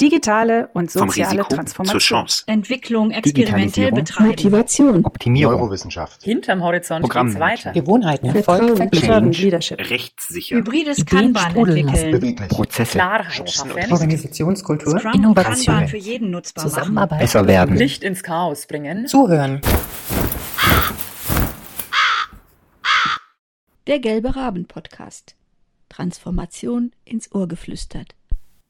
Digitale und soziale Risiko zur Transformation. Chance. Entwicklung experimentell betreiben. Motivation, Optimierung, Neurowissenschaft, Hinterm Horizont geht's Programmmanagement. weiter. Gewohnheiten, Erfolg, Vertrauen, Leadership. Rechtssicher. Hybrides Kanban entwickeln. Prozesse, Klarheit. Organisationskultur, Scrum Innovation, Kanban für jeden nutzbar machen. Zusammenarbeit, besser werden, Licht ins Chaos bringen. zuhören, Der Gelbe Raben Podcast. Transformation ins Ohr geflüstert.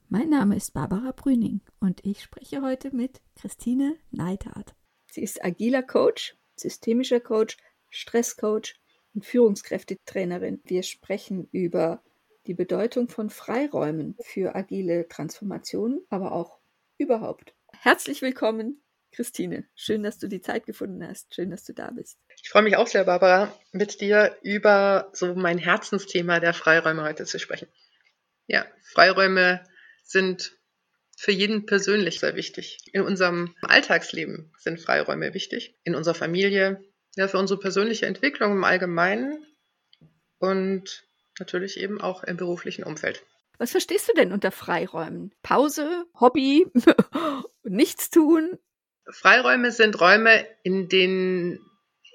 Mein Name ist Barbara Brüning und ich spreche heute mit Christine Neidhardt. Sie ist agiler Coach, systemischer Coach, Stresscoach und Führungskräftetrainerin. Wir sprechen über die Bedeutung von Freiräumen für agile Transformationen, aber auch überhaupt. Herzlich willkommen, Christine. Schön, dass du die Zeit gefunden hast. Schön, dass du da bist. Ich freue mich auch sehr, Barbara, mit dir über so mein Herzensthema der Freiräume heute zu sprechen. Ja, Freiräume sind für jeden persönlich sehr wichtig. In unserem Alltagsleben sind Freiräume wichtig. In unserer Familie, ja, für unsere persönliche Entwicklung im Allgemeinen und natürlich eben auch im beruflichen Umfeld. Was verstehst du denn unter Freiräumen? Pause, Hobby, nichts tun? Freiräume sind Räume, in denen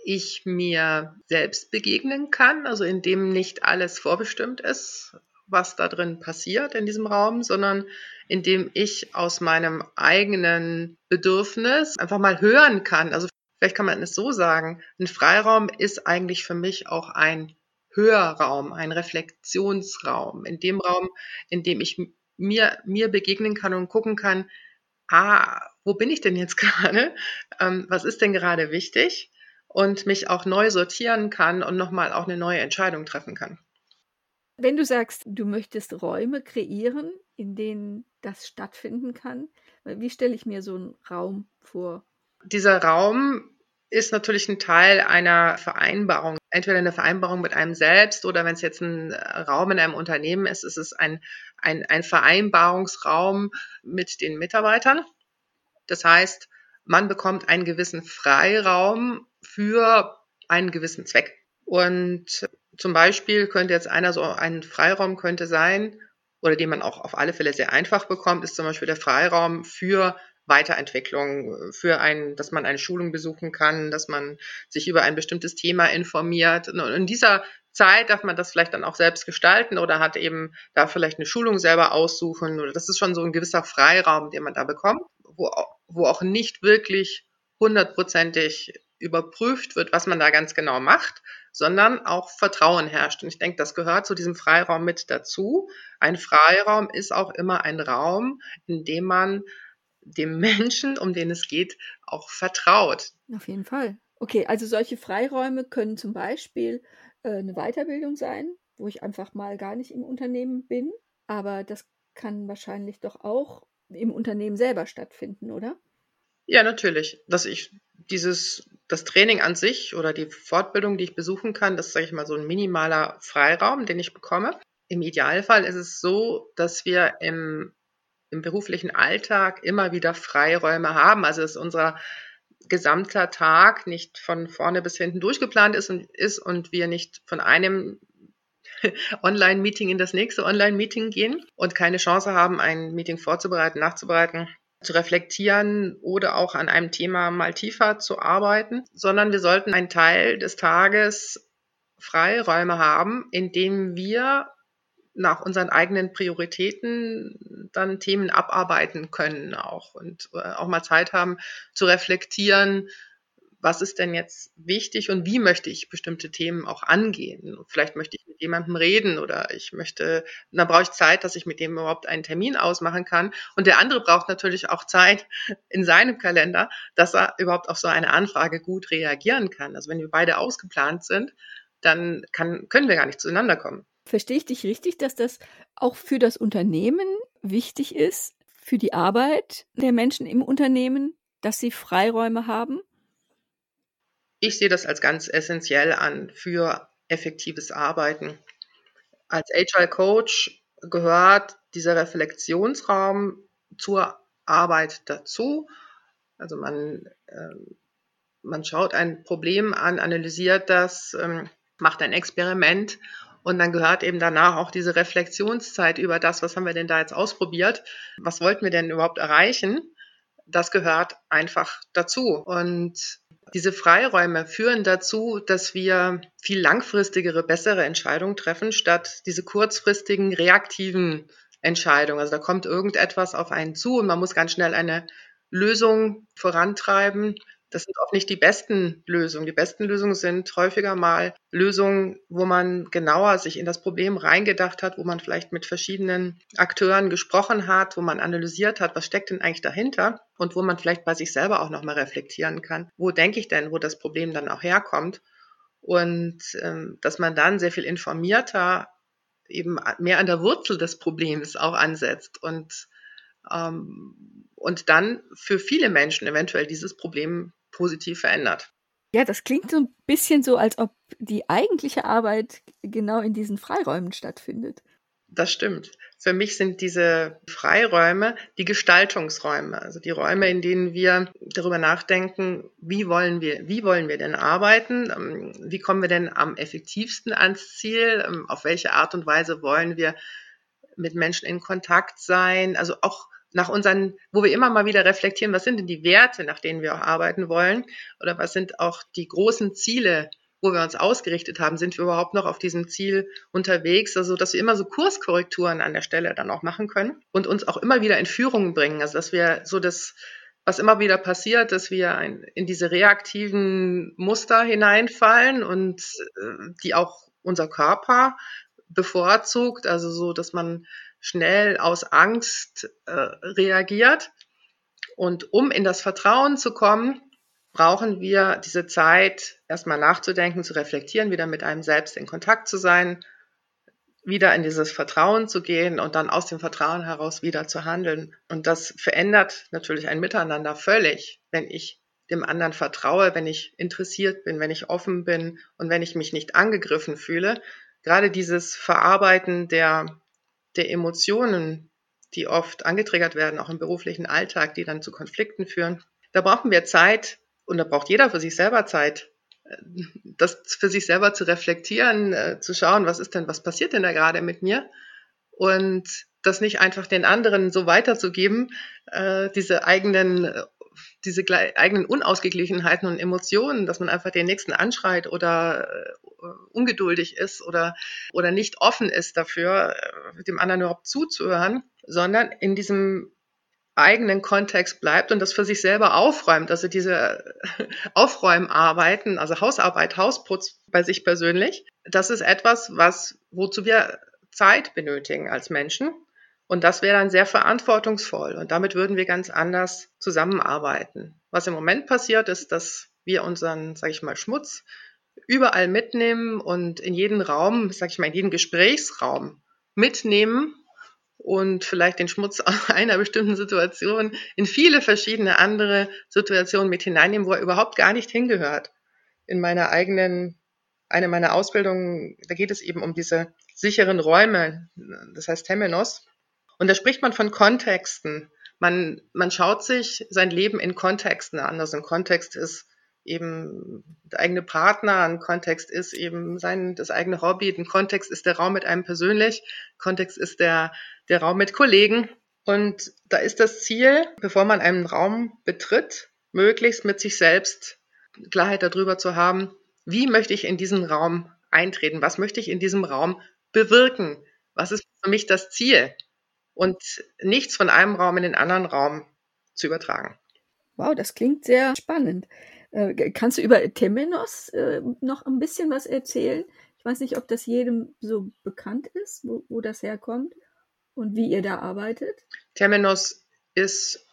ich mir selbst begegnen kann, also in dem nicht alles vorbestimmt ist, was da drin passiert in diesem Raum, sondern in dem ich aus meinem eigenen Bedürfnis einfach mal hören kann. Also vielleicht kann man es so sagen, ein Freiraum ist eigentlich für mich auch ein Hörraum, ein Reflexionsraum, in dem Raum, in dem ich mir, mir begegnen kann und gucken kann, ah, wo bin ich denn jetzt gerade? Ähm, was ist denn gerade wichtig? Und mich auch neu sortieren kann und nochmal auch eine neue Entscheidung treffen kann. Wenn du sagst, du möchtest Räume kreieren, in denen das stattfinden kann, wie stelle ich mir so einen Raum vor? Dieser Raum ist natürlich ein Teil einer Vereinbarung. Entweder eine Vereinbarung mit einem selbst oder wenn es jetzt ein Raum in einem Unternehmen ist, ist es ein, ein, ein Vereinbarungsraum mit den Mitarbeitern. Das heißt, man bekommt einen gewissen Freiraum für einen gewissen Zweck. Und zum Beispiel könnte jetzt einer so ein Freiraum könnte sein, oder den man auch auf alle Fälle sehr einfach bekommt, ist zum Beispiel der Freiraum für Weiterentwicklung, für ein, dass man eine Schulung besuchen kann, dass man sich über ein bestimmtes Thema informiert. Und in dieser Zeit darf man das vielleicht dann auch selbst gestalten oder hat eben da vielleicht eine Schulung selber aussuchen. Oder das ist schon so ein gewisser Freiraum, den man da bekommt, wo, wo auch nicht wirklich hundertprozentig überprüft wird, was man da ganz genau macht, sondern auch Vertrauen herrscht. Und ich denke, das gehört zu diesem Freiraum mit dazu. Ein Freiraum ist auch immer ein Raum, in dem man dem Menschen, um den es geht, auch vertraut. Auf jeden Fall. Okay, also solche Freiräume können zum Beispiel äh, eine Weiterbildung sein, wo ich einfach mal gar nicht im Unternehmen bin, aber das kann wahrscheinlich doch auch im Unternehmen selber stattfinden, oder? Ja, natürlich. Dass ich dieses, das Training an sich oder die Fortbildung, die ich besuchen kann, das ist, sage ich mal, so ein minimaler Freiraum, den ich bekomme. Im Idealfall ist es so, dass wir im, im beruflichen Alltag immer wieder Freiräume haben. Also dass unser gesamter Tag nicht von vorne bis hinten durchgeplant ist und, ist und wir nicht von einem Online-Meeting in das nächste Online-Meeting gehen und keine Chance haben, ein Meeting vorzubereiten, nachzubereiten, zu reflektieren oder auch an einem Thema mal tiefer zu arbeiten, sondern wir sollten einen Teil des Tages Freiräume haben, in dem wir nach unseren eigenen Prioritäten dann Themen abarbeiten können auch und äh, auch mal Zeit haben zu reflektieren, was ist denn jetzt wichtig und wie möchte ich bestimmte Themen auch angehen. Vielleicht möchte ich mit jemandem reden oder ich möchte, dann brauche ich Zeit, dass ich mit dem überhaupt einen Termin ausmachen kann. Und der andere braucht natürlich auch Zeit in seinem Kalender, dass er überhaupt auf so eine Anfrage gut reagieren kann. Also wenn wir beide ausgeplant sind, dann kann, können wir gar nicht zueinander kommen. Verstehe ich dich richtig, dass das auch für das Unternehmen wichtig ist, für die Arbeit der Menschen im Unternehmen, dass sie Freiräume haben? Ich sehe das als ganz essentiell an für effektives Arbeiten. Als Agile Coach gehört dieser Reflexionsraum zur Arbeit dazu. Also man, äh, man schaut ein Problem an, analysiert das, ähm, macht ein Experiment Und dann gehört eben danach auch diese Reflexionszeit über das, was haben wir denn da jetzt ausprobiert, was wollten wir denn überhaupt erreichen. Das gehört einfach dazu. Und diese Freiräume führen dazu, dass wir viel langfristigere, bessere Entscheidungen treffen, statt diese kurzfristigen, reaktiven Entscheidungen. Also da kommt irgendetwas auf einen zu und man muss ganz schnell eine Lösung vorantreiben. Das sind auch nicht die besten Lösungen. Die besten Lösungen sind häufiger mal Lösungen, wo man genauer sich in das Problem reingedacht hat, wo man vielleicht mit verschiedenen Akteuren gesprochen hat, wo man analysiert hat, was steckt denn eigentlich dahinter und wo man vielleicht bei sich selber auch nochmal reflektieren kann. Wo denke ich denn, wo das Problem dann auch herkommt? Und ähm, dass man dann sehr viel informierter eben mehr an der Wurzel des Problems auch ansetzt und ähm, und dann für viele Menschen eventuell dieses Problem positiv verändert. Ja, das klingt so ein bisschen so, als ob die eigentliche Arbeit genau in diesen Freiräumen stattfindet. Das stimmt. Für mich sind diese Freiräume die Gestaltungsräume, also die Räume, in denen wir darüber nachdenken, wie wollen wir, wie wollen wir denn arbeiten, ähm, wie kommen wir denn am effektivsten ans Ziel, ähm, auf welche Art und Weise wollen wir mit Menschen in Kontakt sein, also auch nach unseren, wo wir immer mal wieder reflektieren, was sind denn die Werte, nach denen wir auch arbeiten wollen? Oder was sind auch die großen Ziele, wo wir uns ausgerichtet haben, sind wir überhaupt noch auf diesem Ziel unterwegs, also dass wir immer so Kurskorrekturen an der Stelle dann auch machen können und uns auch immer wieder in Führungen bringen, also dass wir so das was immer wieder passiert, dass wir ein, in diese reaktiven Muster hineinfallen und äh, die auch unser Körper bevorzugt, also so, dass man schnell aus Angst äh, reagiert. Und um in das Vertrauen zu kommen, brauchen wir diese Zeit, erstmal nachzudenken, zu reflektieren, wieder mit einem selbst in Kontakt zu sein, wieder in dieses Vertrauen zu gehen und dann aus dem Vertrauen heraus wieder zu handeln. Und das verändert natürlich ein Miteinander völlig, wenn ich dem anderen vertraue, wenn ich interessiert bin, wenn ich offen bin und wenn ich mich nicht angegriffen fühle. Gerade dieses Verarbeiten der der Emotionen, die oft angetriggert werden, auch im beruflichen Alltag, die dann zu Konflikten führen. Da brauchen wir Zeit und da braucht jeder für sich selber Zeit, äh, das für sich selber zu reflektieren, äh, zu schauen, was ist denn, was passiert denn da gerade mit mir? Und das nicht einfach den anderen so weiterzugeben, äh, diese eigenen diese eigenen Unausgeglichenheiten und Emotionen, dass man einfach den Nächsten anschreit oder äh, ungeduldig ist oder, oder nicht offen ist dafür, äh, dem anderen überhaupt zuzuhören, sondern in diesem eigenen Kontext bleibt und das für sich selber aufräumt. Also diese Aufräumarbeiten, also Hausarbeit, Hausputz bei sich persönlich, das ist etwas, was, wozu wir Zeit benötigen als Menschen und das wäre dann sehr verantwortungsvoll. Und damit würden wir ganz anders zusammenarbeiten. Was im Moment passiert, ist, dass wir unseren, sage ich mal, Schmutz überall mitnehmen und in jeden Raum, sage ich mal, in jeden Gesprächsraum mitnehmen und vielleicht den Schmutz einer bestimmten Situation in viele verschiedene andere Situationen mit hineinnehmen, wo er überhaupt gar nicht hingehört. In meiner eigenen, eine meiner Ausbildungen, da geht es eben um diese sicheren Räume, das heißt Temenos. Und da spricht man von Kontexten. Man, man schaut sich sein Leben in Kontexten an. Also ein Kontext ist eben der eigene Partner, ein Kontext ist eben sein, das eigene Hobby, ein Kontext ist der Raum mit einem persönlich, Kontext ist der, der Raum mit Kollegen. Und da ist das Ziel, bevor man einen Raum betritt, möglichst mit sich selbst Klarheit darüber zu haben, wie möchte ich in diesen Raum eintreten, was möchte ich in diesem Raum bewirken, was ist für mich das Ziel und nichts von einem Raum in den anderen Raum zu übertragen. Wow, das klingt sehr spannend. Äh, kannst du über Temenos äh, noch ein bisschen was erzählen? Ich weiß nicht, ob das jedem so bekannt ist, wo, wo das herkommt und wie ihr da arbeitet. Temenos ist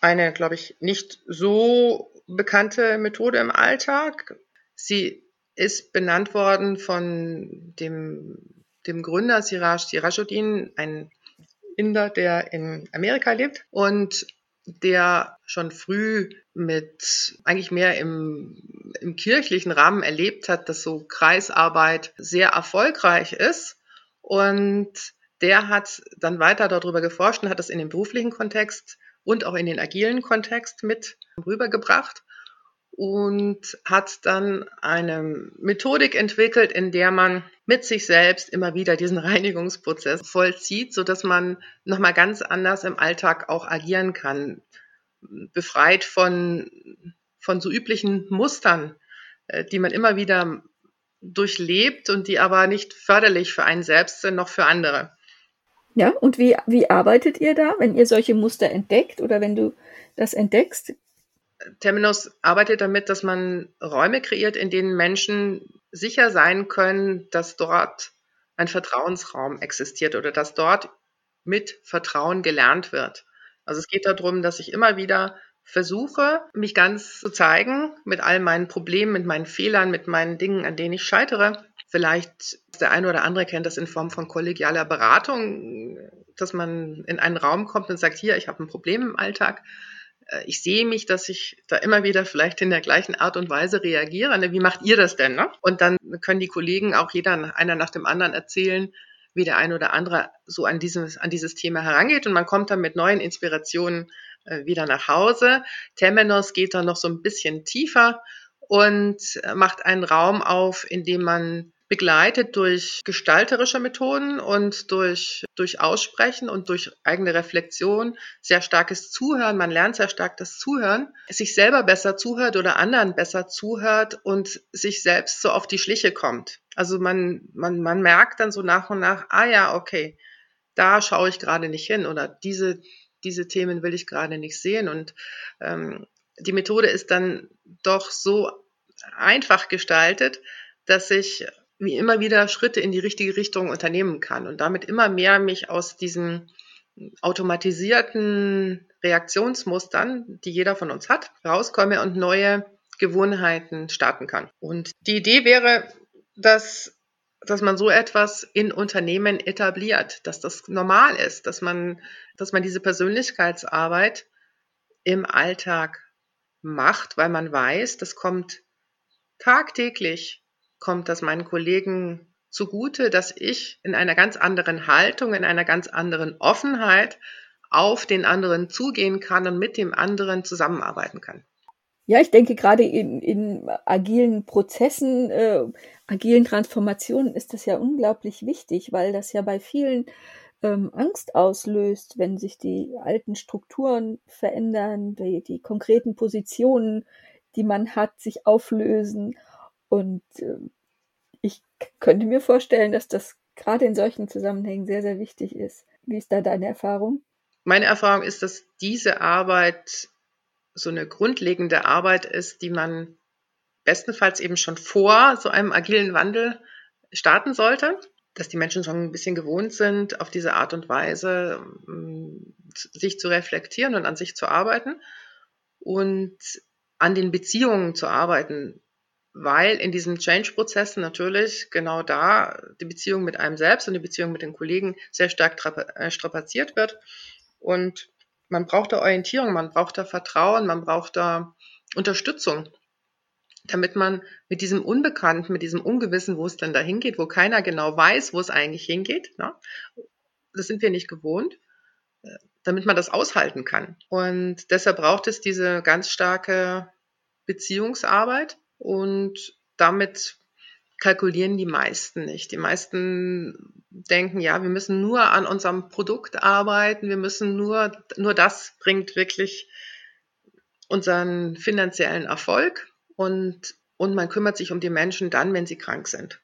eine, glaube ich, nicht so bekannte Methode im Alltag. Sie ist benannt worden von dem, dem Gründer Siraj Sirajuddin, ein Inder, der in Amerika lebt und der schon früh mit eigentlich mehr im, im kirchlichen Rahmen erlebt hat, dass so Kreisarbeit sehr erfolgreich ist. Und der hat dann weiter darüber geforscht und hat das in den beruflichen Kontext und auch in den agilen Kontext mit rübergebracht und hat dann eine Methodik entwickelt, in der man mit sich selbst immer wieder diesen Reinigungsprozess vollzieht, so dass man nochmal ganz anders im Alltag auch agieren kann, befreit von, von so üblichen Mustern, äh, die man immer wieder durchlebt und die aber nicht förderlich für einen selbst sind, noch für andere. Ja, und wie, wie arbeitet ihr da, wenn ihr solche Muster entdeckt oder wenn du das entdeckst? Terminus arbeitet damit, dass man Räume kreiert, in denen Menschen sicher sein können, dass dort ein Vertrauensraum existiert oder dass dort mit Vertrauen gelernt wird. Also es geht darum, dass ich immer wieder versuche, mich ganz zu zeigen mit all meinen Problemen, mit meinen Fehlern, mit meinen Dingen, an denen ich scheitere. Vielleicht der eine oder andere kennt das in Form von kollegialer Beratung, dass man in einen Raum kommt und sagt, hier, ich habe ein Problem im Alltag. Äh, ich sehe mich, dass ich da immer wieder vielleicht in der gleichen Art und Weise reagiere. Ne, wie macht ihr das denn? Ne? Und dann können die Kollegen auch jeder einer nach dem anderen erzählen, wie der eine oder andere so an dieses, an dieses Thema herangeht. Und man kommt dann mit neuen Inspirationen äh, wieder nach Hause. Temenos geht dann noch so ein bisschen tiefer und äh, macht einen Raum auf, in dem man begleitet durch gestalterische Methoden und durch, durch Aussprechen und durch eigene Reflexion, sehr starkes Zuhören. Man lernt sehr stark das Zuhören, sich selber besser zuhört oder anderen besser zuhört und sich selbst so auf die Schliche kommt. Also man, man, man merkt dann so nach und nach, ah ja, okay, da schaue ich gerade nicht hin oder diese, diese Themen will ich gerade nicht sehen. Und ähm, die Methode ist dann doch so einfach gestaltet, dass ich wie immer wieder Schritte in die richtige Richtung unternehmen kann und damit immer mehr mich aus diesen automatisierten Reaktionsmustern, die jeder von uns hat, rauskomme und neue Gewohnheiten starten kann. Und die Idee wäre, dass, dass man so etwas in Unternehmen etabliert, dass das normal ist, dass man, dass man diese Persönlichkeitsarbeit im Alltag macht, weil man weiß, das kommt tagtäglich kommt das meinen Kollegen zugute, dass ich in einer ganz anderen Haltung, in einer ganz anderen Offenheit auf den anderen zugehen kann und mit dem anderen zusammenarbeiten kann. Ja, ich denke gerade in, in agilen Prozessen, äh, agilen Transformationen ist das ja unglaublich wichtig, weil das ja bei vielen ähm, Angst auslöst, wenn sich die alten Strukturen verändern, die, die konkreten Positionen, die man hat, sich auflösen und äh, ich könnte mir vorstellen, dass das gerade in solchen Zusammenhängen sehr, sehr wichtig ist. Wie ist da deine Erfahrung? Meine Erfahrung ist, dass diese Arbeit so eine grundlegende Arbeit ist, die man bestenfalls eben schon vor so einem agilen Wandel starten sollte, dass die Menschen schon ein bisschen gewohnt sind, auf diese Art und Weise ähm, sich zu reflektieren und an sich zu arbeiten und an den Beziehungen zu arbeiten, weil in diesen Change-Prozessen natürlich genau da die Beziehung mit einem selbst und die Beziehung mit den Kollegen sehr stark äh, strapaziert wird. Und man braucht da Orientierung, man braucht da Vertrauen, man braucht da Unterstützung, damit man mit diesem Unbekannten, mit diesem Ungewissen, wo es denn da hingeht, wo keiner genau weiß, wo es eigentlich hingeht, ne? das sind wir nicht gewohnt, äh, damit man das aushalten kann. Und deshalb braucht es diese ganz starke Beziehungsarbeit, und damit kalkulieren die meisten nicht. Die meisten denken, ja, wir müssen nur an unserem Produkt arbeiten, wir müssen nur, nur das bringt wirklich unseren finanziellen Erfolg und, und man kümmert sich um die Menschen dann, wenn sie krank sind.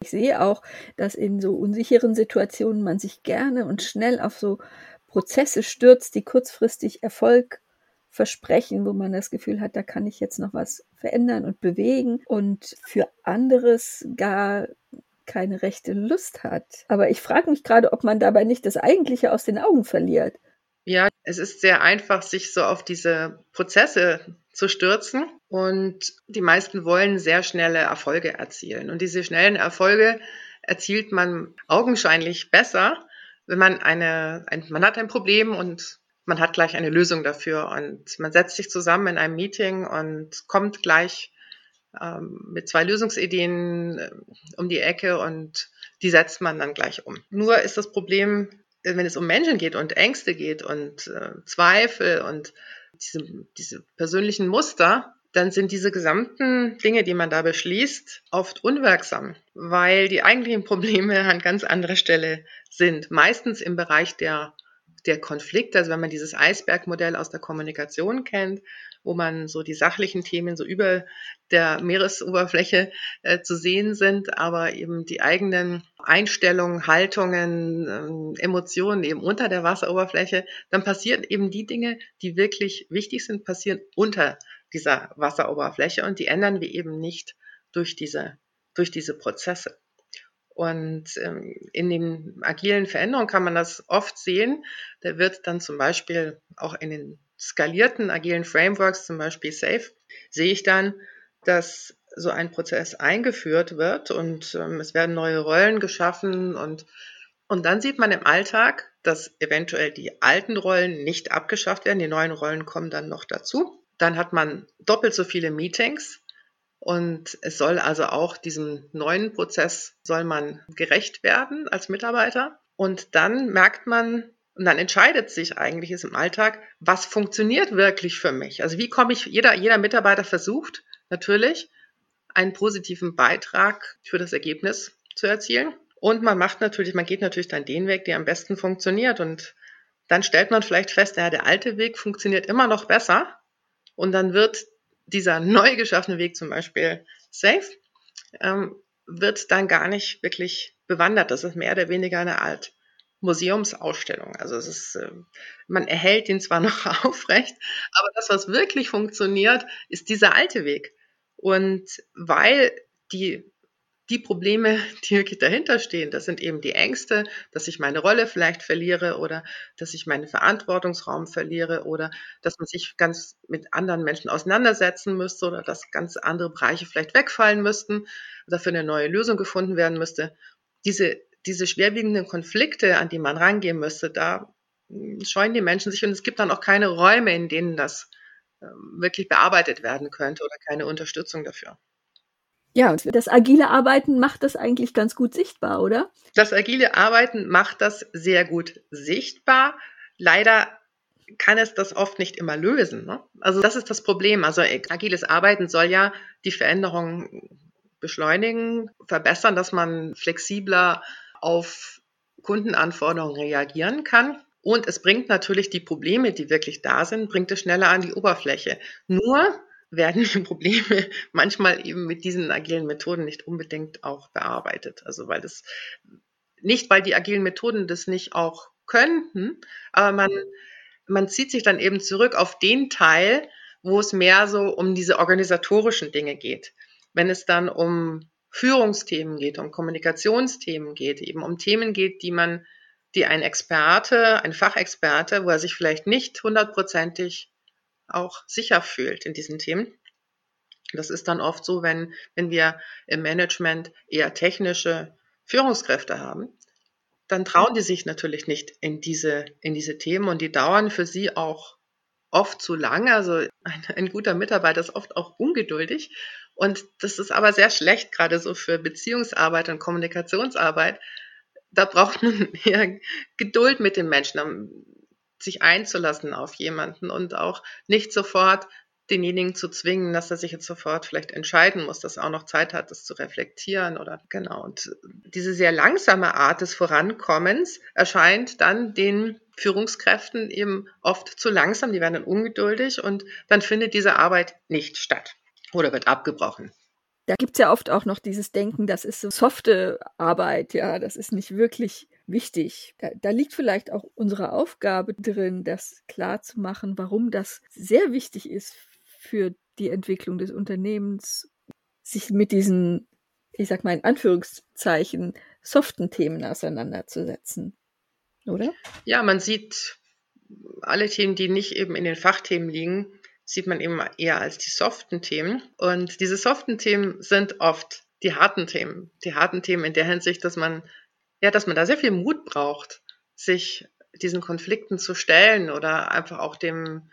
Ich sehe auch, dass in so unsicheren Situationen man sich gerne und schnell auf so Prozesse stürzt, die kurzfristig Erfolg Versprechen, wo man das Gefühl hat, da kann ich jetzt noch was verändern und bewegen und für anderes gar keine rechte Lust hat. Aber ich frage mich gerade, ob man dabei nicht das Eigentliche aus den Augen verliert. Ja, es ist sehr einfach, sich so auf diese Prozesse zu stürzen und die meisten wollen sehr schnelle Erfolge erzielen. Und diese schnellen Erfolge erzielt man augenscheinlich besser, wenn man eine, ein, man hat ein Problem und man hat gleich eine Lösung dafür und man setzt sich zusammen in einem Meeting und kommt gleich ähm, mit zwei Lösungsideen äh, um die Ecke und die setzt man dann gleich um. Nur ist das Problem, wenn es um Menschen geht und Ängste geht und äh, Zweifel und diese, diese persönlichen Muster, dann sind diese gesamten Dinge, die man da beschließt, oft unwirksam, weil die eigentlichen Probleme an ganz anderer Stelle sind. Meistens im Bereich der, der Konflikte, also wenn man dieses Eisbergmodell aus der Kommunikation kennt, wo man so die sachlichen Themen so über der Meeresoberfläche äh, zu sehen sind, aber eben die eigenen Einstellungen, Haltungen, ähm, Emotionen eben unter der Wasseroberfläche, dann passieren eben die Dinge, die wirklich wichtig sind, passieren unter dieser Wasseroberfläche und die ändern wir eben nicht durch diese, durch diese Prozesse. Und ähm, in den agilen Veränderungen kann man das oft sehen. Da wird dann zum Beispiel auch in den skalierten agilen Frameworks, zum Beispiel SAFe, sehe ich dann, dass so ein Prozess eingeführt wird und ähm, es werden neue Rollen geschaffen und, und dann sieht man im Alltag, dass eventuell die alten Rollen nicht abgeschafft werden, die neuen Rollen kommen dann noch dazu. Dann hat man doppelt so viele Meetings und es soll also auch diesem neuen Prozess soll man gerecht werden als Mitarbeiter. Und dann merkt man, und dann entscheidet sich eigentlich ist im Alltag, was funktioniert wirklich für mich. Also wie komme ich, jeder, jeder Mitarbeiter versucht natürlich, einen positiven Beitrag für das Ergebnis zu erzielen. Und man macht natürlich, man geht natürlich dann den Weg, der am besten funktioniert. Und dann stellt man vielleicht fest, ja, der alte Weg funktioniert immer noch besser. Und dann wird dieser neu geschaffene Weg zum Beispiel safe, ähm, wird dann gar nicht wirklich bewandert. Das ist mehr oder weniger eine Art Museumsausstellung. Also es ist, äh, man erhält ihn zwar noch aufrecht, aber das, was wirklich funktioniert, ist dieser alte Weg. Und weil die die Probleme, die wirklich dahinter stehen, das sind eben die Ängste, dass ich meine Rolle vielleicht verliere oder dass ich meinen Verantwortungsraum verliere oder dass man sich ganz mit anderen Menschen auseinandersetzen müsste oder dass ganz andere Bereiche vielleicht wegfallen müssten, dafür eine neue Lösung gefunden werden müsste. Diese, diese schwerwiegenden Konflikte, an die man rangehen müsste, da hm, scheuen die Menschen sich und es gibt dann auch keine Räume, in denen das ähm, wirklich bearbeitet werden könnte oder keine Unterstützung dafür. Ja, das agile Arbeiten macht das eigentlich ganz gut sichtbar, oder? Das agile Arbeiten macht das sehr gut sichtbar. Leider kann es das oft nicht immer lösen. Ne? Also das ist das Problem. Also agiles Arbeiten soll ja die Veränderung beschleunigen, verbessern, dass man flexibler auf Kundenanforderungen reagieren kann. Und es bringt natürlich die Probleme, die wirklich da sind, bringt es schneller an die Oberfläche. Nur werden die Probleme manchmal eben mit diesen agilen Methoden nicht unbedingt auch bearbeitet. Also weil das nicht, weil die agilen Methoden das nicht auch könnten, aber man, man zieht sich dann eben zurück auf den Teil, wo es mehr so um diese organisatorischen Dinge geht. Wenn es dann um Führungsthemen geht, um Kommunikationsthemen geht, eben um Themen geht, die man, die ein Experte, ein Fachexperte, wo er sich vielleicht nicht hundertprozentig auch sicher fühlt in diesen Themen. Das ist dann oft so, wenn, wenn wir im Management eher technische Führungskräfte haben, dann trauen die sich natürlich nicht in diese, in diese Themen und die dauern für sie auch oft zu lange. Also ein, ein guter Mitarbeiter ist oft auch ungeduldig. Und das ist aber sehr schlecht, gerade so für Beziehungsarbeit und Kommunikationsarbeit. Da braucht man eher Geduld mit den Menschen sich einzulassen auf jemanden und auch nicht sofort denjenigen zu zwingen, dass er sich jetzt sofort vielleicht entscheiden muss, dass er auch noch Zeit hat, das zu reflektieren oder genau. Und diese sehr langsame Art des Vorankommens erscheint dann den Führungskräften eben oft zu langsam, die werden dann ungeduldig und dann findet diese Arbeit nicht statt oder wird abgebrochen. Da gibt es ja oft auch noch dieses Denken, das ist so softe Arbeit, ja, das ist nicht wirklich wichtig. Da, da, liegt vielleicht auch unsere Aufgabe drin, das klar zu machen, warum das sehr wichtig ist für die Entwicklung des Unternehmens, sich mit diesen, ich sag mal in Anführungszeichen, soften Themen auseinanderzusetzen. Oder? Ja, man sieht alle Themen, die nicht eben in den Fachthemen liegen, sieht man eben eher als die soften Themen. Und diese soften Themen sind oft die harten Themen. Die harten Themen in der Hinsicht, dass man ja, dass man da sehr viel Mut braucht, sich diesen Konflikten zu stellen oder einfach auch dem,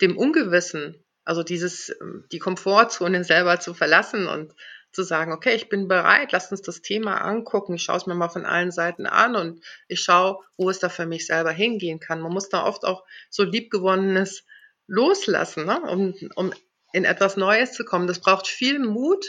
dem Ungewissen, also dieses, die Komfortzone selber zu verlassen und zu sagen, okay, ich bin bereit, lasst uns das Thema angucken, ich schaue es mir mal von allen Seiten an und ich schaue, wo es da für mich selber hingehen kann. Man muss da oft auch so liebgewonnenes loslassen, ne? um, um in etwas Neues zu kommen. Das braucht viel Mut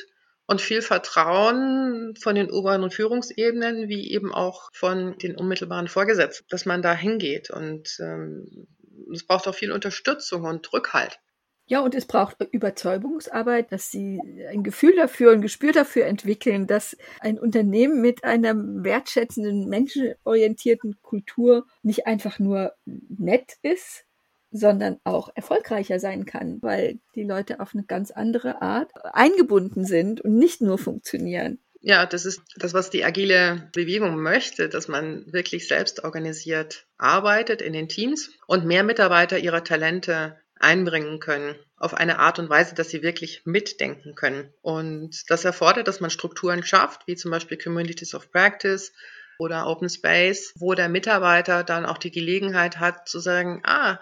und viel Vertrauen von den oberen Führungsebenen, wie eben auch von den unmittelbaren Vorgesetzten, dass man da hingeht. Und ähm, es braucht auch viel Unterstützung und Rückhalt. Ja, und es braucht Überzeugungsarbeit, dass sie ein Gefühl dafür, ein Gespür dafür entwickeln, dass ein Unternehmen mit einer wertschätzenden, menschenorientierten Kultur nicht einfach nur nett ist, sondern auch erfolgreicher sein kann, weil die Leute auf eine ganz andere Art eingebunden sind und nicht nur funktionieren. Ja, das ist das, was die agile Bewegung möchte, dass man wirklich selbst organisiert arbeitet in den Teams und mehr Mitarbeiter ihre Talente einbringen können auf eine Art und Weise, dass sie wirklich mitdenken können. Und das erfordert, dass man Strukturen schafft, wie zum Beispiel Communities of Practice oder Open Space, wo der Mitarbeiter dann auch die Gelegenheit hat zu sagen, ah,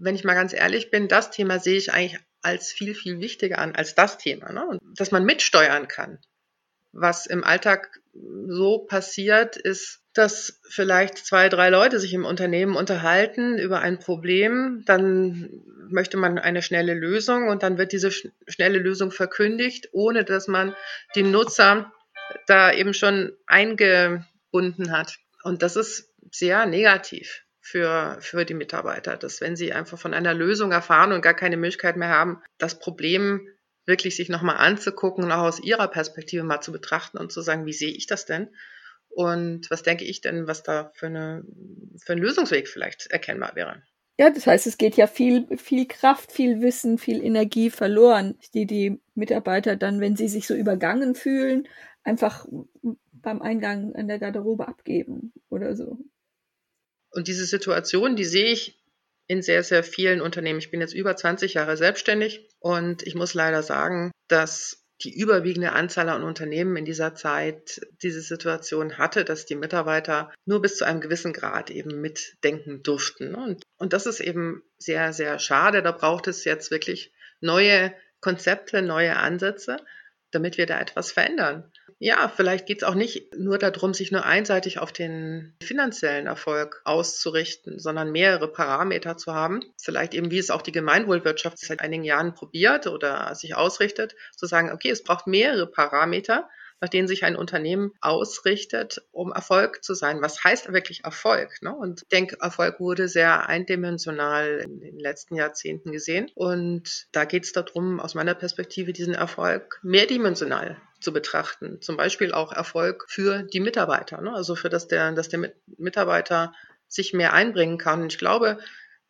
wenn ich mal ganz ehrlich bin, das Thema sehe ich eigentlich als viel, viel wichtiger an als das Thema. Ne? Und dass man mitsteuern kann. Was im Alltag so passiert, ist, dass vielleicht zwei, drei Leute sich im Unternehmen unterhalten über ein Problem, dann möchte man eine schnelle Lösung und dann wird diese schnelle Lösung verkündigt, ohne dass man den Nutzer da eben schon eingebunden hat. Und das ist sehr negativ für, für die Mitarbeiter, dass wenn sie einfach von einer Lösung erfahren und gar keine Möglichkeit mehr haben, das Problem wirklich sich nochmal anzugucken und auch aus ihrer Perspektive mal zu betrachten und zu sagen, wie sehe ich das denn? Und was denke ich denn, was da für, eine, für ein Lösungsweg vielleicht erkennbar wäre? Ja, das heißt, es geht ja viel, viel Kraft, viel Wissen, viel Energie verloren, die die Mitarbeiter dann, wenn sie sich so übergangen fühlen, einfach beim Eingang in der Garderobe abgeben oder so. Und diese Situation, die sehe ich in sehr, sehr vielen Unternehmen. Ich bin jetzt über 20 Jahre selbstständig und ich muss leider sagen, dass die überwiegende Anzahl an Unternehmen in dieser Zeit diese Situation hatte, dass die Mitarbeiter nur bis zu einem gewissen Grad eben mitdenken durften. Und, und das ist eben sehr, sehr schade. Da braucht es jetzt wirklich neue Konzepte, neue Ansätze, damit wir da etwas verändern. Ja, vielleicht geht es auch nicht nur darum, sich nur einseitig auf den finanziellen Erfolg auszurichten, sondern mehrere Parameter zu haben. Vielleicht eben, wie es auch die Gemeinwohlwirtschaft seit einigen Jahren probiert oder sich ausrichtet, zu sagen, okay, es braucht mehrere Parameter, nach denen sich ein Unternehmen ausrichtet, um Erfolg zu sein. Was heißt wirklich Erfolg? Ne? Und ich denke, Erfolg wurde sehr eindimensional in den letzten Jahrzehnten gesehen. Und da geht es darum, aus meiner Perspektive, diesen Erfolg mehrdimensional zu betrachten. Zum Beispiel auch Erfolg für die Mitarbeiter. Ne? Also für das der, dass der Mitarbeiter sich mehr einbringen kann. Und ich glaube,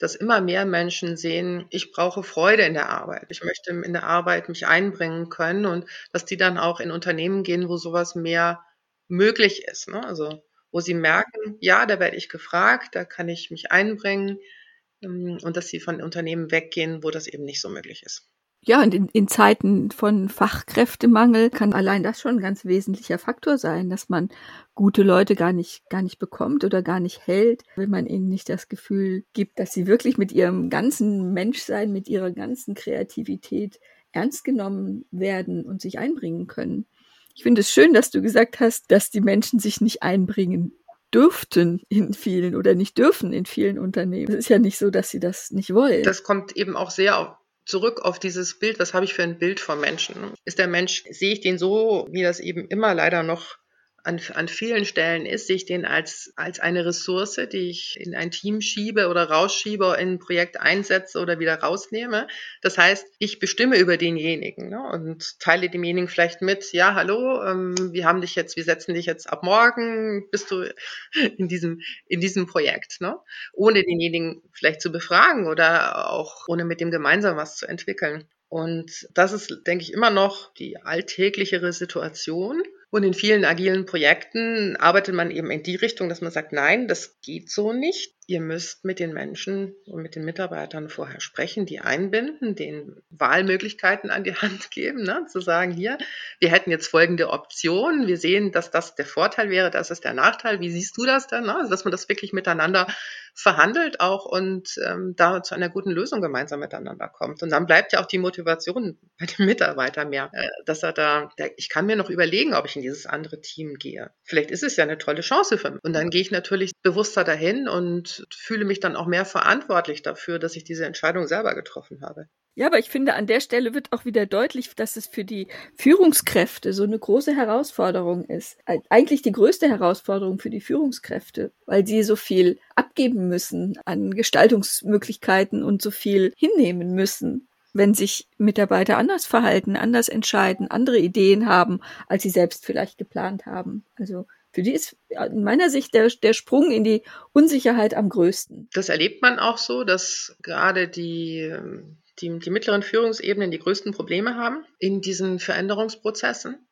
dass immer mehr Menschen sehen, ich brauche Freude in der Arbeit. Ich möchte in der Arbeit mich einbringen können und dass die dann auch in Unternehmen gehen, wo sowas mehr möglich ist. Ne? Also wo sie merken, ja, da werde ich gefragt, da kann ich mich einbringen ähm, und dass sie von Unternehmen weggehen, wo das eben nicht so möglich ist. Ja, und in, in Zeiten von Fachkräftemangel kann allein das schon ein ganz wesentlicher Faktor sein, dass man gute Leute gar nicht, gar nicht bekommt oder gar nicht hält, wenn man ihnen nicht das Gefühl gibt, dass sie wirklich mit ihrem ganzen Menschsein, mit ihrer ganzen Kreativität ernst genommen werden und sich einbringen können. Ich finde es schön, dass du gesagt hast, dass die Menschen sich nicht einbringen dürften in vielen oder nicht dürfen in vielen Unternehmen. Es ist ja nicht so, dass sie das nicht wollen. Das kommt eben auch sehr zurück auf dieses Bild, was habe ich für ein Bild vom Menschen? Ist der Mensch, sehe ich den so, wie das eben immer leider noch an, an vielen Stellen ist, sehe ich den als, als eine Ressource, die ich in ein Team schiebe oder rausschiebe, in ein Projekt einsetze oder wieder rausnehme. Das heißt, ich bestimme über denjenigen ne, und teile demjenigen vielleicht mit, ja, hallo, ähm, wir haben dich jetzt, wir setzen dich jetzt ab morgen, bist du in diesem, in diesem Projekt, ne? ohne denjenigen vielleicht zu befragen oder auch ohne mit dem gemeinsam was zu entwickeln. Und das ist, denke ich, immer noch die alltäglichere Situation. Und in vielen agilen Projekten arbeitet man eben in die Richtung, dass man sagt, nein, das geht so nicht. Ihr müsst mit den Menschen und mit den Mitarbeitern vorher sprechen, die einbinden, den Wahlmöglichkeiten an die Hand geben, ne? zu sagen, hier, wir hätten jetzt folgende Optionen, wir sehen, dass das der Vorteil wäre, das ist der Nachteil, wie siehst du das dann? Ne? Also, dass man das wirklich miteinander verhandelt auch und ähm, da zu einer guten Lösung gemeinsam miteinander kommt. Und dann bleibt ja auch die Motivation bei dem Mitarbeiter mehr, äh, dass er da, der, ich kann mir noch überlegen, ob ich in dieses andere Team gehe. Vielleicht ist es ja eine tolle Chance für mich. Und dann gehe ich natürlich bewusster dahin und fühle mich dann auch mehr verantwortlich dafür, dass ich diese Entscheidung selber getroffen habe. Ja, aber ich finde, an der Stelle wird auch wieder deutlich, dass es für die Führungskräfte so eine große Herausforderung ist. Eigentlich die größte Herausforderung für die Führungskräfte, weil sie so viel abgeben müssen an Gestaltungsmöglichkeiten und so viel hinnehmen müssen wenn sich Mitarbeiter anders verhalten, anders entscheiden, andere Ideen haben, als sie selbst vielleicht geplant haben. Also für die ist in meiner Sicht der, der Sprung in die Unsicherheit am größten. Das erlebt man auch so, dass gerade die die, die mittleren Führungsebenen die größten Probleme haben in diesen Veränderungsprozessen,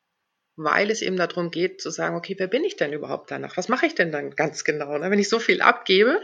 weil es eben darum geht zu sagen, okay, wer bin ich denn überhaupt danach? Was mache ich denn dann ganz genau? Ne? Wenn ich so viel abgebe,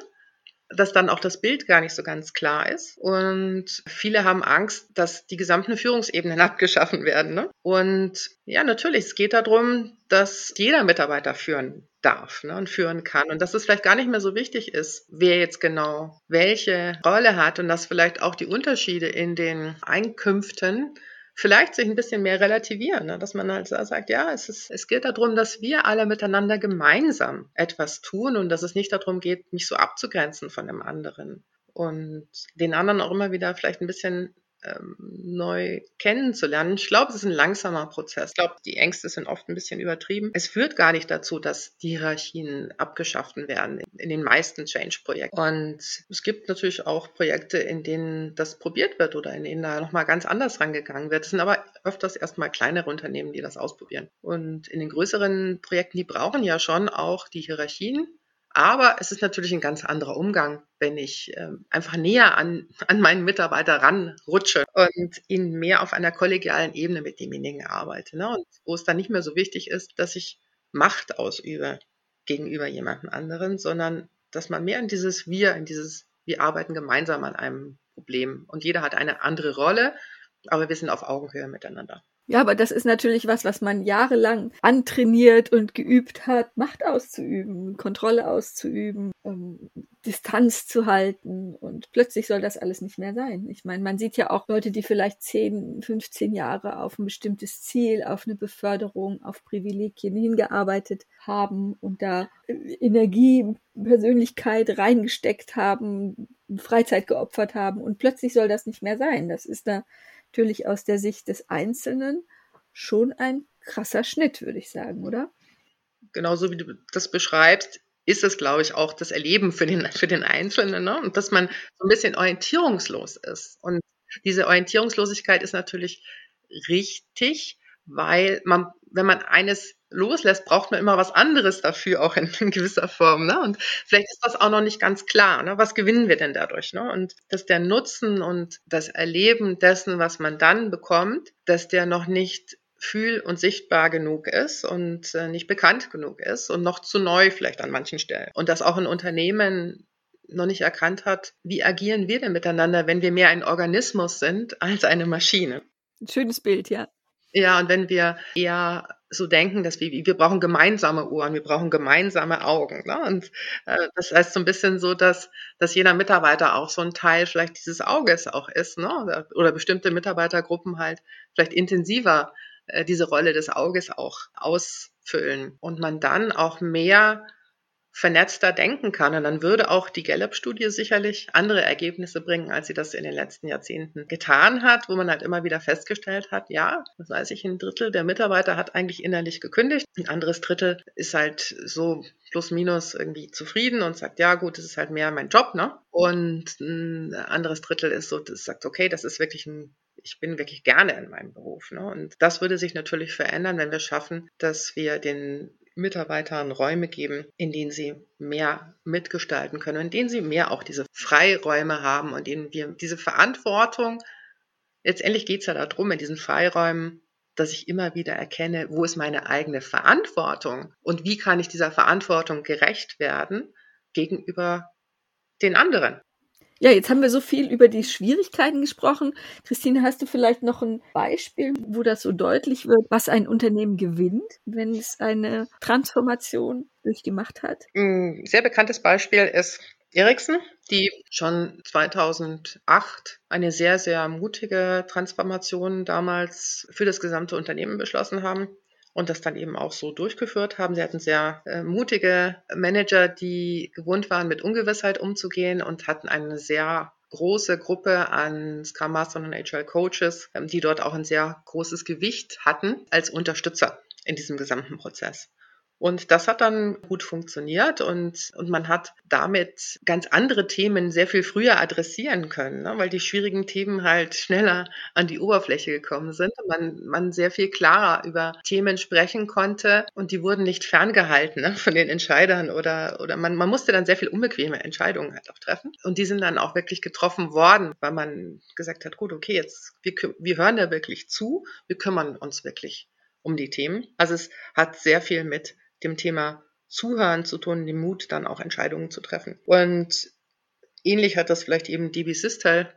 dass dann auch das Bild gar nicht so ganz klar ist. Und viele haben Angst, dass die gesamten Führungsebenen abgeschaffen werden. Ne? Und ja, natürlich, es geht darum, dass jeder Mitarbeiter führen darf ne, und führen kann. Und dass es vielleicht gar nicht mehr so wichtig ist, wer jetzt genau welche Rolle hat und dass vielleicht auch die Unterschiede in den Einkünften vielleicht sich ein bisschen mehr relativieren, ne? dass man halt sagt, ja, es, ist, es geht darum, dass wir alle miteinander gemeinsam etwas tun und dass es nicht darum geht, mich so abzugrenzen von dem anderen und den anderen auch immer wieder vielleicht ein bisschen ähm, neu kennenzulernen. Ich glaube, es ist ein langsamer Prozess. Ich glaube, die Ängste sind oft ein bisschen übertrieben. Es führt gar nicht dazu, dass die Hierarchien abgeschafft werden in, den meisten Change-Projekten. Und es gibt natürlich auch Projekte, in denen das probiert wird oder in denen da nochmal ganz anders rangegangen wird. Es sind aber öfters erstmal kleinere Unternehmen, die das ausprobieren. Und in den größeren Projekten, die brauchen ja schon auch die Hierarchien aber es ist natürlich ein ganz anderer Umgang, wenn ich äh, einfach näher an, an meinen Mitarbeiter ranrutsche und ihn mehr auf einer kollegialen Ebene mit demjenigen arbeite. Ne? Und wo es dann nicht mehr so wichtig ist, dass ich Macht ausübe gegenüber jemandem anderen, sondern dass man mehr in dieses Wir, in dieses Wir arbeiten gemeinsam an einem Problem. Und jeder hat eine andere Rolle, aber wir sind auf Augenhöhe miteinander. Ja, aber das ist natürlich was, was man jahrelang antrainiert und geübt hat, Macht auszuüben, Kontrolle auszuüben, ähm, Distanz zu halten und plötzlich soll das alles nicht mehr sein. Ich meine, man sieht ja auch Leute, die vielleicht 10, 15 Jahre auf ein bestimmtes Ziel, auf eine Beförderung, auf Privilegien hingearbeitet haben und da Energie, Persönlichkeit reingesteckt haben, Freizeit geopfert haben und plötzlich soll das nicht mehr sein. Das ist da natürlich aus der Sicht des Einzelnen schon ein krasser Schnitt, würde ich sagen, oder? Genauso wie du das beschreibst, ist es, glaube ich, auch das Erleben für den, für den Einzelnen, ne? und dass man so ein bisschen orientierungslos ist. Und diese Orientierungslosigkeit ist natürlich richtig, weil man, wenn man eines loslässt, braucht man immer was anderes dafür, auch in, in gewisser Form. Ne? Und vielleicht ist das auch noch nicht ganz klar. Ne? Was gewinnen wir denn dadurch? Ne? Und dass der Nutzen und das Erleben dessen, was man dann bekommt, dass der noch nicht fühl- und sichtbar genug ist und äh, nicht bekannt genug ist und noch zu neu vielleicht an manchen Stellen. Und dass auch ein Unternehmen noch nicht erkannt hat, wie agieren wir denn miteinander, wenn wir mehr ein Organismus sind als eine Maschine. Ein schönes Bild, ja. Ja, und wenn wir eher so denken, dass wir, wir brauchen gemeinsame Ohren, wir brauchen gemeinsame Augen. Ne? Und äh, das heißt so ein bisschen so, dass, dass jeder Mitarbeiter auch so ein Teil vielleicht dieses Auges auch ist, ne? oder, oder bestimmte Mitarbeitergruppen halt vielleicht intensiver äh, diese Rolle des Auges auch ausfüllen und man dann auch mehr vernetzter denken kann. Und dann würde auch die Gallup-Studie sicherlich andere Ergebnisse bringen, als sie das in den letzten Jahrzehnten getan hat, wo man halt immer wieder festgestellt hat, ja, das weiß ich, ein Drittel der Mitarbeiter hat eigentlich innerlich gekündigt, ein anderes Drittel ist halt so plus minus irgendwie zufrieden und sagt, ja gut, das ist halt mehr mein Job, ne? Und ein anderes Drittel ist so, das sagt, okay, das ist wirklich ein ich bin wirklich gerne in meinem Beruf. Ne? Und das würde sich natürlich verändern, wenn wir schaffen, dass wir den Mitarbeitern Räume geben, in denen sie mehr mitgestalten können, in denen sie mehr auch diese Freiräume haben und in denen wir diese Verantwortung, letztendlich geht es ja darum, in diesen Freiräumen, dass ich immer wieder erkenne, wo ist meine eigene Verantwortung und wie kann ich dieser Verantwortung gerecht werden gegenüber den anderen. Ja, jetzt haben wir so viel über die Schwierigkeiten gesprochen. Christine, hast du vielleicht noch ein Beispiel, wo das so deutlich wird, was ein Unternehmen gewinnt, wenn es eine Transformation durchgemacht hat? Ein sehr bekanntes Beispiel ist Ericsson, die schon 2008 eine sehr, sehr mutige Transformation damals für das gesamte Unternehmen beschlossen haben und das dann eben auch so durchgeführt haben. Sie hatten sehr äh, mutige Manager, die gewohnt waren, mit Ungewissheit umzugehen und hatten eine sehr große Gruppe an Scrum Mastern und Agile Coaches, ähm, die dort auch ein sehr großes Gewicht hatten als Unterstützer in diesem gesamten Prozess. Und das hat dann gut funktioniert und, und man hat damit ganz andere Themen sehr viel früher adressieren können, ne? weil die schwierigen Themen halt schneller an die Oberfläche gekommen sind und man, man sehr viel klarer über Themen sprechen konnte und die wurden nicht ferngehalten ne? von den Entscheidern oder, oder man, man musste dann sehr viel unbequeme Entscheidungen halt auch treffen und die sind dann auch wirklich getroffen worden, weil man gesagt hat, gut, okay, jetzt wir, wir hören da wirklich zu, wir kümmern uns wirklich um die Themen. Also es hat sehr viel mit dem Thema Zuhören zu tun, den Mut, dann auch Entscheidungen zu treffen. Und ähnlich hat das vielleicht eben DB Sistel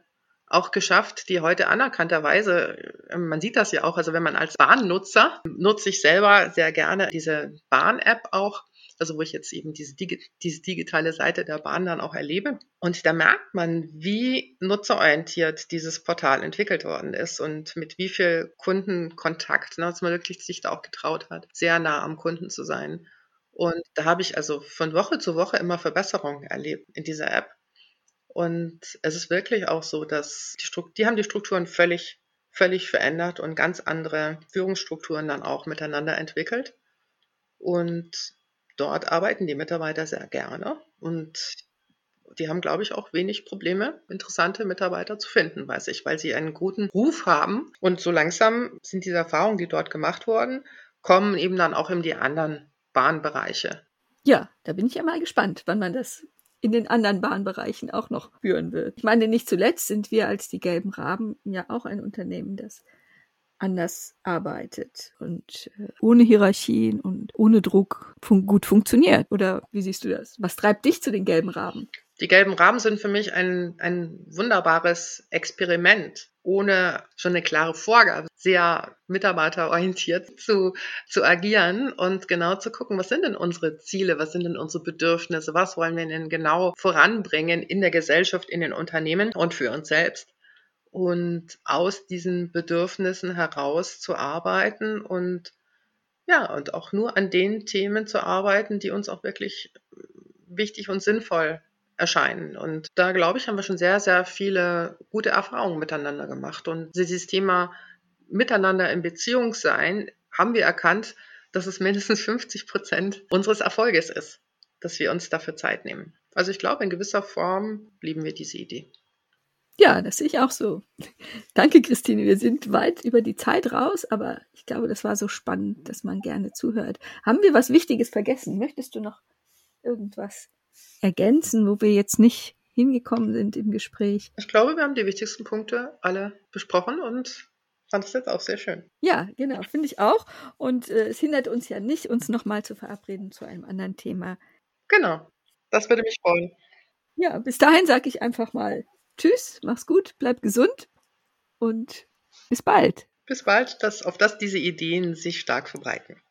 auch geschafft, die heute anerkannterweise, ähm, man sieht das ja auch, also wenn man als Bahnnutzer nutze ich selber sehr gerne diese Bahn-App auch, also wo ich jetzt eben diese, diese digitale Seite der Bahn dann auch erlebe. Und da merkt man, wie nutzerorientiert dieses Portal entwickelt worden ist und mit wie viel Kundenkontakt, ne, dass man wirklich sich da auch getraut hat, sehr nah am Kunden zu sein. Und da habe ich also von Woche zu Woche immer Verbesserungen erlebt in dieser App. Und es ist wirklich auch so, dass die, Struktur, die haben die Strukturen völlig, völlig verändert und ganz andere Führungsstrukturen dann auch miteinander entwickelt. Und dort arbeiten die Mitarbeiter sehr gerne und die haben, glaube ich, auch wenig Probleme, interessante Mitarbeiter zu finden, weiß ich, weil sie einen guten Ruf haben. Und so langsam sind diese Erfahrungen, die dort gemacht wurden, kommen eben dann auch in die anderen Bahnbereiche. Ja, da bin ich ja mal gespannt, wann man das in den anderen Bahnbereichen auch noch führen wird. Ich meine, nicht zuletzt sind wir als die Gelben Raben ja auch ein Unternehmen, das anders arbeitet und äh, ohne Hierarchien und ohne Druck fun gut funktioniert. Oder wie siehst du das? Was treibt dich zu den gelben Raben? Die gelben Raben sind für mich ein, ein wunderbares Experiment, ohne schon eine klare Vorgabe, sehr mitarbeiterorientiert zu, zu agieren und genau zu gucken, was sind denn unsere Ziele, was sind denn unsere Bedürfnisse, was wollen wir denn genau voranbringen in der Gesellschaft, in den Unternehmen und für uns selbst und aus diesen Bedürfnissen heraus zu arbeiten und ja, und auch nur an den Themen zu arbeiten, die uns auch wirklich wichtig und sinnvoll erscheinen. Und da, glaube ich, haben wir schon sehr, sehr viele gute Erfahrungen miteinander gemacht. Und dieses Thema Miteinander in Beziehung sein, haben wir erkannt, dass es mindestens 50 Prozent unseres Erfolges ist, dass wir uns dafür Zeit nehmen. Also ich glaube, in gewisser Form blieben wir diese Idee. Ja, das sehe ich auch so. Danke, Christine. Wir sind weit über die Zeit raus, aber ich glaube, das war so spannend, dass man gerne zuhört. Haben wir was Wichtiges vergessen? Möchtest du noch irgendwas ergänzen, wo wir jetzt nicht hingekommen sind im Gespräch? Ich glaube, wir haben die wichtigsten Punkte alle besprochen und fand es jetzt auch sehr schön. Ja, genau, finde ich auch. Und äh, es hindert uns ja nicht, uns nochmal zu verabreden zu einem anderen Thema. Genau, das würde mich freuen. Ja, bis dahin sage ich einfach mal Tschüss, mach's gut, bleib gesund und bis bald. Bis bald, dass, auf dass diese Ideen sich stark verbreiten.